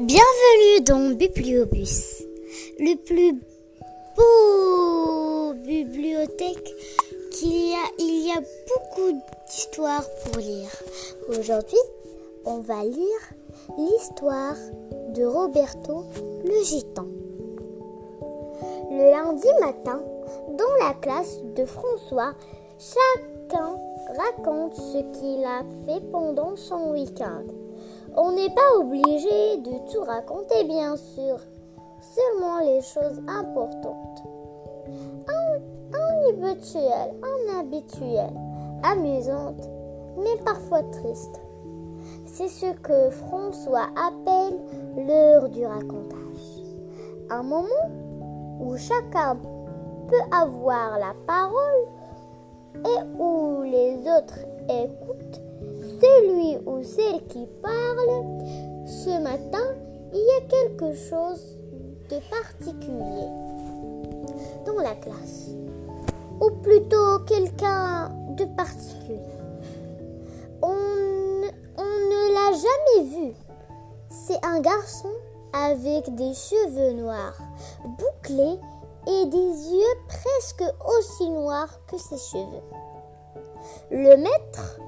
Bienvenue dans Bibliobus, le plus beau bibliothèque qu'il y a. Il y a beaucoup d'histoires pour lire. Aujourd'hui, on va lire l'histoire de Roberto le gitan. Le lundi matin, dans la classe de François, chacun raconte ce qu'il a fait pendant son week-end. On n'est pas obligé de tout raconter, bien sûr, seulement les choses importantes. Un, habituel, un habituel, amusante, mais parfois triste. C'est ce que François appelle l'heure du racontage. Un moment où chacun peut avoir la parole et où les autres écoutent celui ou celle qui parle, ce matin, il y a quelque chose de particulier dans la classe, ou plutôt quelqu'un de particulier. On, on ne l'a jamais vu. C'est un garçon avec des cheveux noirs, bouclés et des yeux presque aussi noirs que ses cheveux. Le maître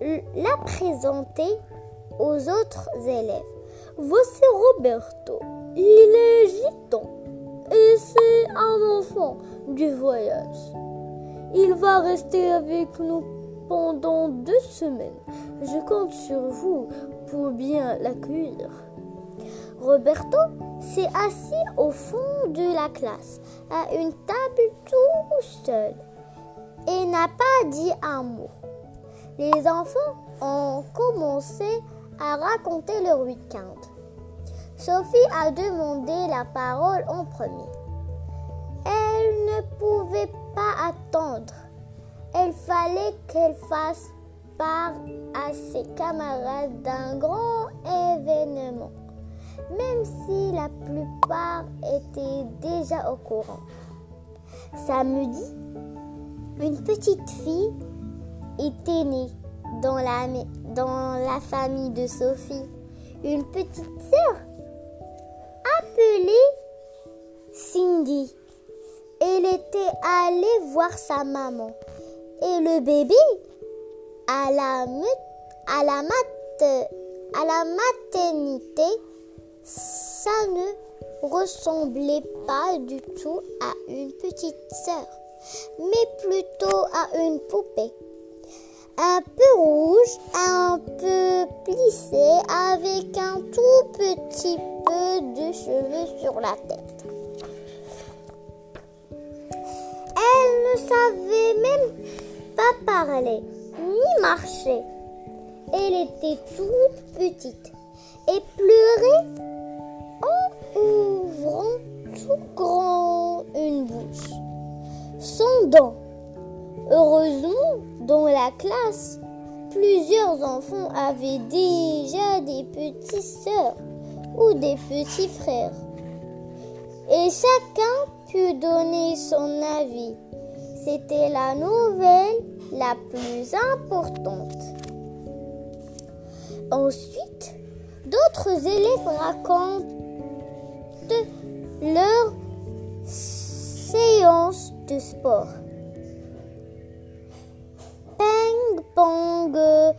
l'a présenté aux autres élèves. Voici Roberto. Il est gitan et c'est un enfant du voyage. Il va rester avec nous pendant deux semaines. Je compte sur vous pour bien l'accueillir. Roberto s'est assis au fond de la classe, à une table tout seul, et n'a pas dit un mot les enfants ont commencé à raconter leur week-end. Sophie a demandé la parole en premier. Elle ne pouvait pas attendre. Il fallait qu'elle fasse part à ses camarades d'un grand événement, même si la plupart étaient déjà au courant. Samedi, une petite fille était née dans la, famille de Sophie une petite sœur appelée Cindy. Elle était allée voir sa maman et le bébé à la, à à la maternité, ça ne ressemblait pas du tout à une petite sœur, mais plutôt à une poupée un peu rouge, un peu plissé, avec un tout petit peu de cheveux sur la tête. Elle ne savait même pas parler ni marcher. Elle était toute petite et pleurait en ouvrant tout grand une bouche, sans dents. Heureusement, dans la classe, plusieurs enfants avaient déjà des petites sœurs ou des petits frères. Et chacun put donner son avis. C'était la nouvelle la plus importante. Ensuite, d'autres élèves racontent leur séance de sport. Pong,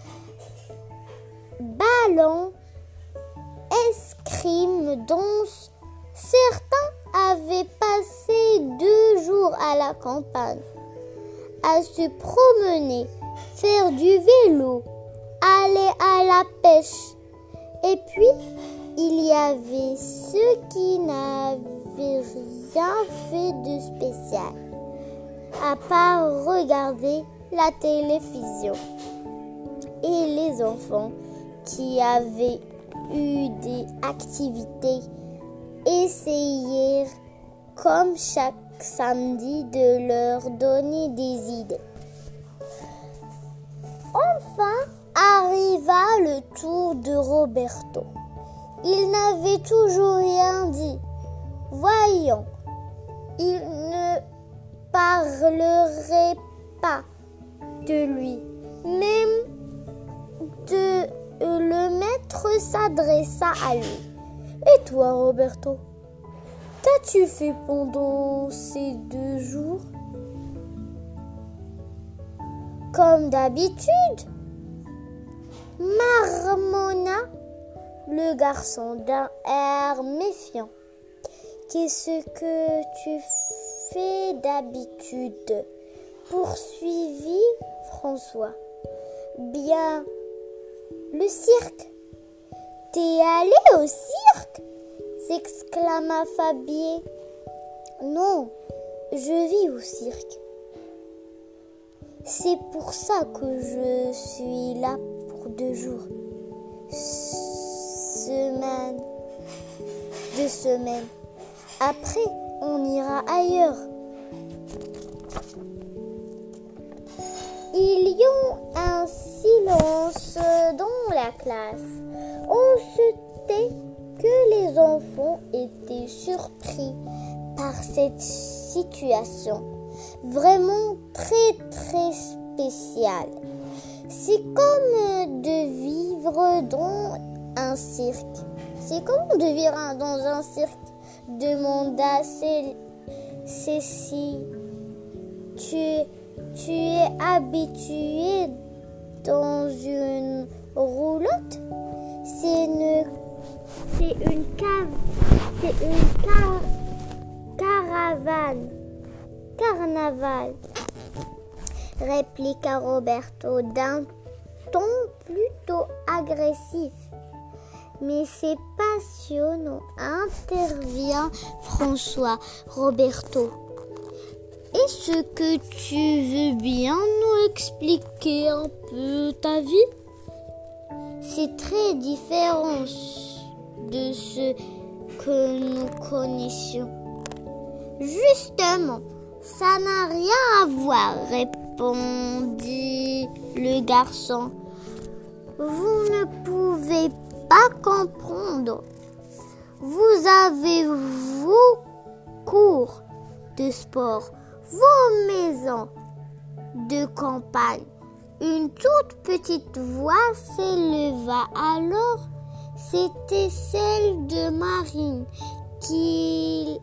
ballon, escrime, danse. Certains avaient passé deux jours à la campagne, à se promener, faire du vélo, aller à la pêche. Et puis, il y avait ceux qui n'avaient rien fait de spécial, à part regarder la télévision. Et les enfants qui avaient eu des activités essayèrent comme chaque samedi de leur donner des idées. Enfin arriva le tour de Roberto. Il n'avait toujours rien dit. Voyons, il ne parlerait pas de lui, même de le maître s'adressa à lui. Et toi, Roberto Qu'as-tu fait pendant ces deux jours? Comme d'habitude, marmonna le garçon d'un air méfiant. Qu'est-ce que tu fais d'habitude? Poursuivit François. Bien, le cirque. T'es allé au cirque? s'exclama Fabier. Non, je vis au cirque. C'est pour ça que je suis là pour deux jours. Semaine. Deux semaines. Après, on ira ailleurs. Il y eut un silence la classe. On se tait que les enfants étaient surpris par cette situation vraiment très très spéciale. C'est comme de vivre dans un cirque. C'est comme de vivre dans un cirque, demanda Cécile. Tu, tu es habitué dans une roulotte C'est une, c'est une cave, c'est une caravane, carnaval, répliqua Roberto d'un ton plutôt agressif. Mais c'est passionnant, intervient François Roberto. Est-ce que tu veux bien nous expliquer un peu ta vie? C'est très différent de ce que nous connaissions. Justement, ça n'a rien à voir, répondit le garçon. Vous ne pouvez pas comprendre. Vous avez vos cours de sport, vos maisons de campagne. Une toute petite voix s'éleva alors. C'était celle de Marine qui,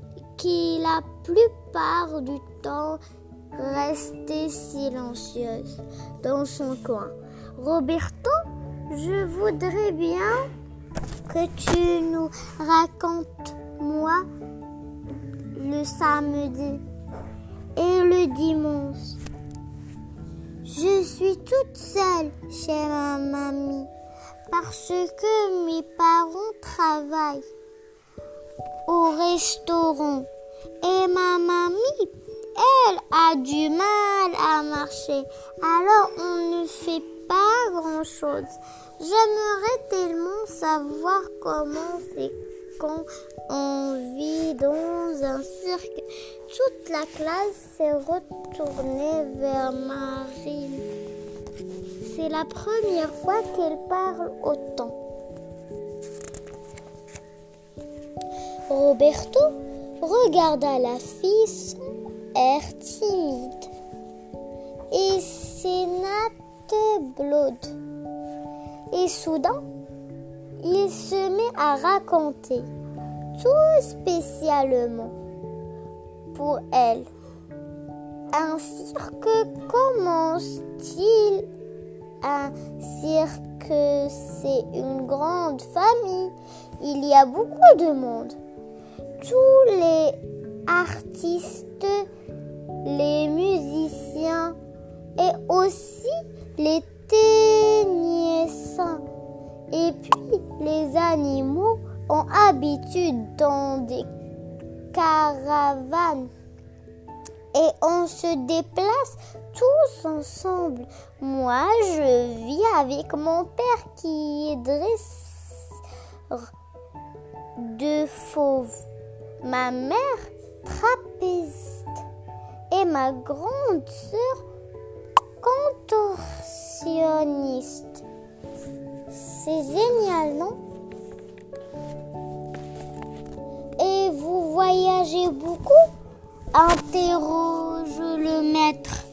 la plupart du temps restait silencieuse dans son coin. Roberto, je voudrais bien que tu nous racontes moi le samedi et le dimanche. Je suis toute seule chez ma mamie parce que mes parents travaillent au restaurant et ma mamie, elle a du mal à marcher. Alors on ne fait pas grand-chose. J'aimerais tellement savoir comment c'est quand on vit dans un cirque. Toute la classe s'est retournée vers Marine. C'est la première fois qu'elle parle autant. Roberto regarda la fille sans air timide et ses nattes blondes. Et soudain, il se met à raconter tout spécialement pour elle. Un cirque commence-t-il? Un cirque, c'est une grande famille. Il y a beaucoup de monde. Tous les artistes, les musiciens et aussi les techniciens. Et puis les animaux ont habitude dans des caravanes et on se déplace tous ensemble. Moi, je vis avec mon père qui est dresseur de fauves, ma mère trapéziste et ma grande sœur contorsionniste. C'est génial, non? Voyagez beaucoup? Interroge le maître.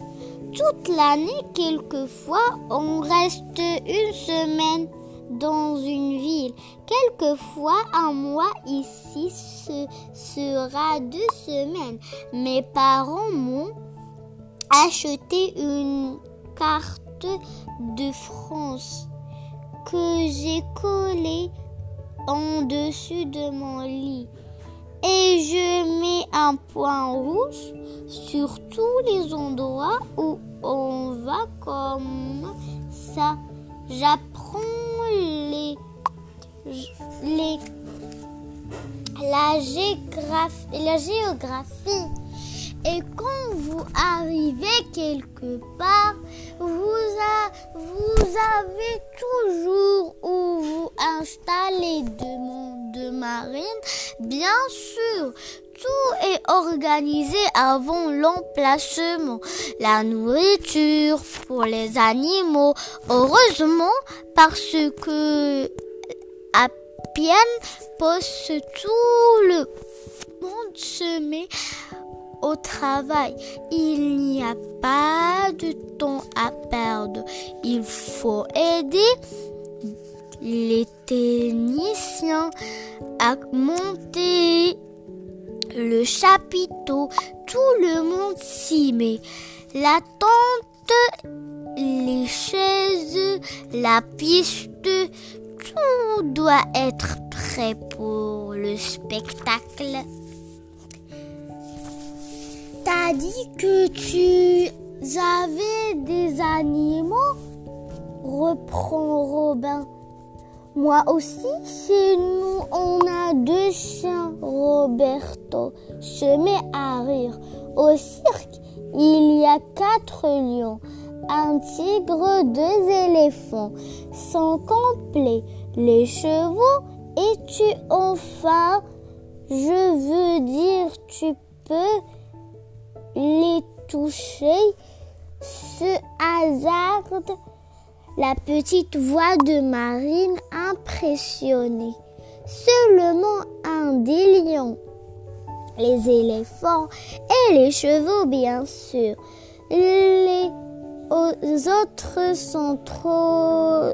Toute l'année, quelquefois, on reste une semaine dans une ville. Quelquefois, un mois ici ce sera deux semaines. Mes parents m'ont acheté une carte de France que j'ai collée en dessus de mon lit. Et je mets un point rouge sur tous les endroits où on va comme ça. J'apprends les, la géographie. Et quand vous arrivez quelque part, vous, avez toujours où vous installer de, de marine. Bien sûr, tout est organisé avant l'emplacement. La nourriture pour les animaux. Heureusement, parce que à peine tout le monde se met au travail. Il n'y a pas de temps à perdre. Il faut aider les techniciens à monter le chapiteau. Tout le monde s'y met. La tente, les chaises, la piste, tout doit être prêt pour le spectacle. T'as dit que tu avais des animaux reprend Robin. Moi aussi, chez nous, on a deux chiens. Roberto se met à rire. Au cirque, il y a quatre lions, un tigre, deux éléphants, sans complet, les chevaux et tu enfin, je veux dire, tu peux les toucher, se hasarde la petite voix de Marine impressionnée. Seulement un des lions, les éléphants et les chevaux, bien sûr. Les autres sont trop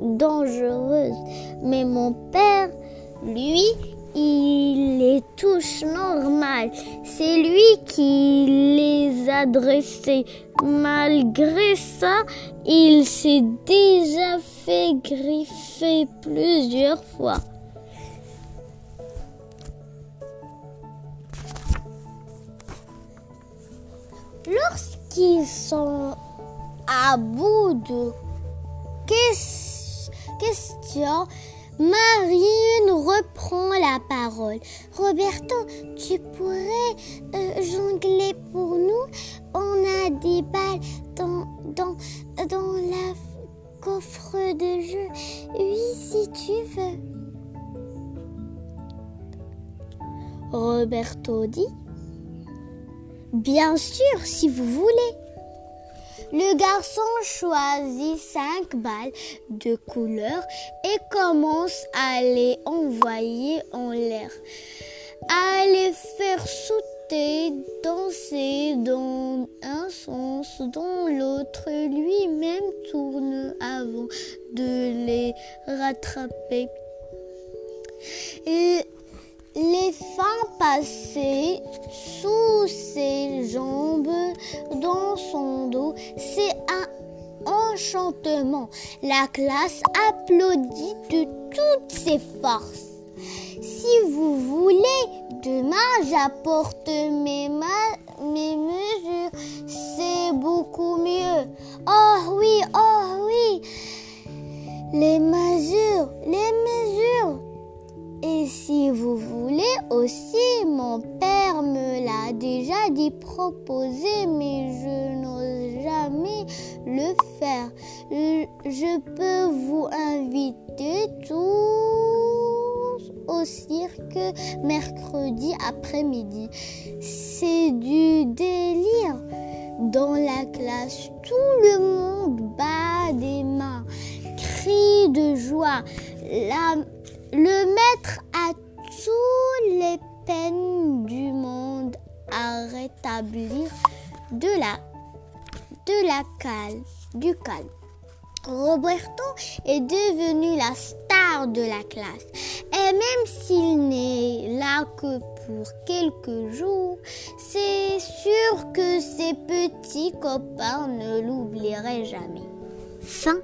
dangereuses. Mais mon père, lui, il les touche normal. C'est lui qui les a dressés. Malgré ça, il s'est déjà fait griffer plusieurs fois. Lorsqu'ils sont à bout de questions, Marine reprend la parole. Roberto, tu pourrais euh, jongler pour nous On a des balles dans, dans, dans la coffre de jeu. Oui, si tu veux. Roberto dit Bien sûr, si vous voulez. Le garçon choisit cinq balles de couleur et commence à les envoyer en l'air, à les faire sauter, danser dans un sens, dans l'autre. Lui-même tourne avant de les rattraper. Les fins passées La classe applaudit de toutes ses forces. Si vous voulez, demain j'apporte mes, mes mesures. C'est beaucoup mieux. Oh oui, oh oui. Les mesures, les mesures. Et si vous voulez aussi, mon père me l'a déjà dit proposer, mais je n'ose jamais le faire. Je peux vous inviter tous au cirque mercredi après-midi. C'est du délire. Dans la classe, tout le monde bat des mains, crie de joie. Le maître a toutes les peines rétablir de la, de la calme, du calme. Roberto est devenu la star de la classe. Et même s'il n'est là que pour quelques jours, c'est sûr que ses petits copains ne l'oublieraient jamais. Fin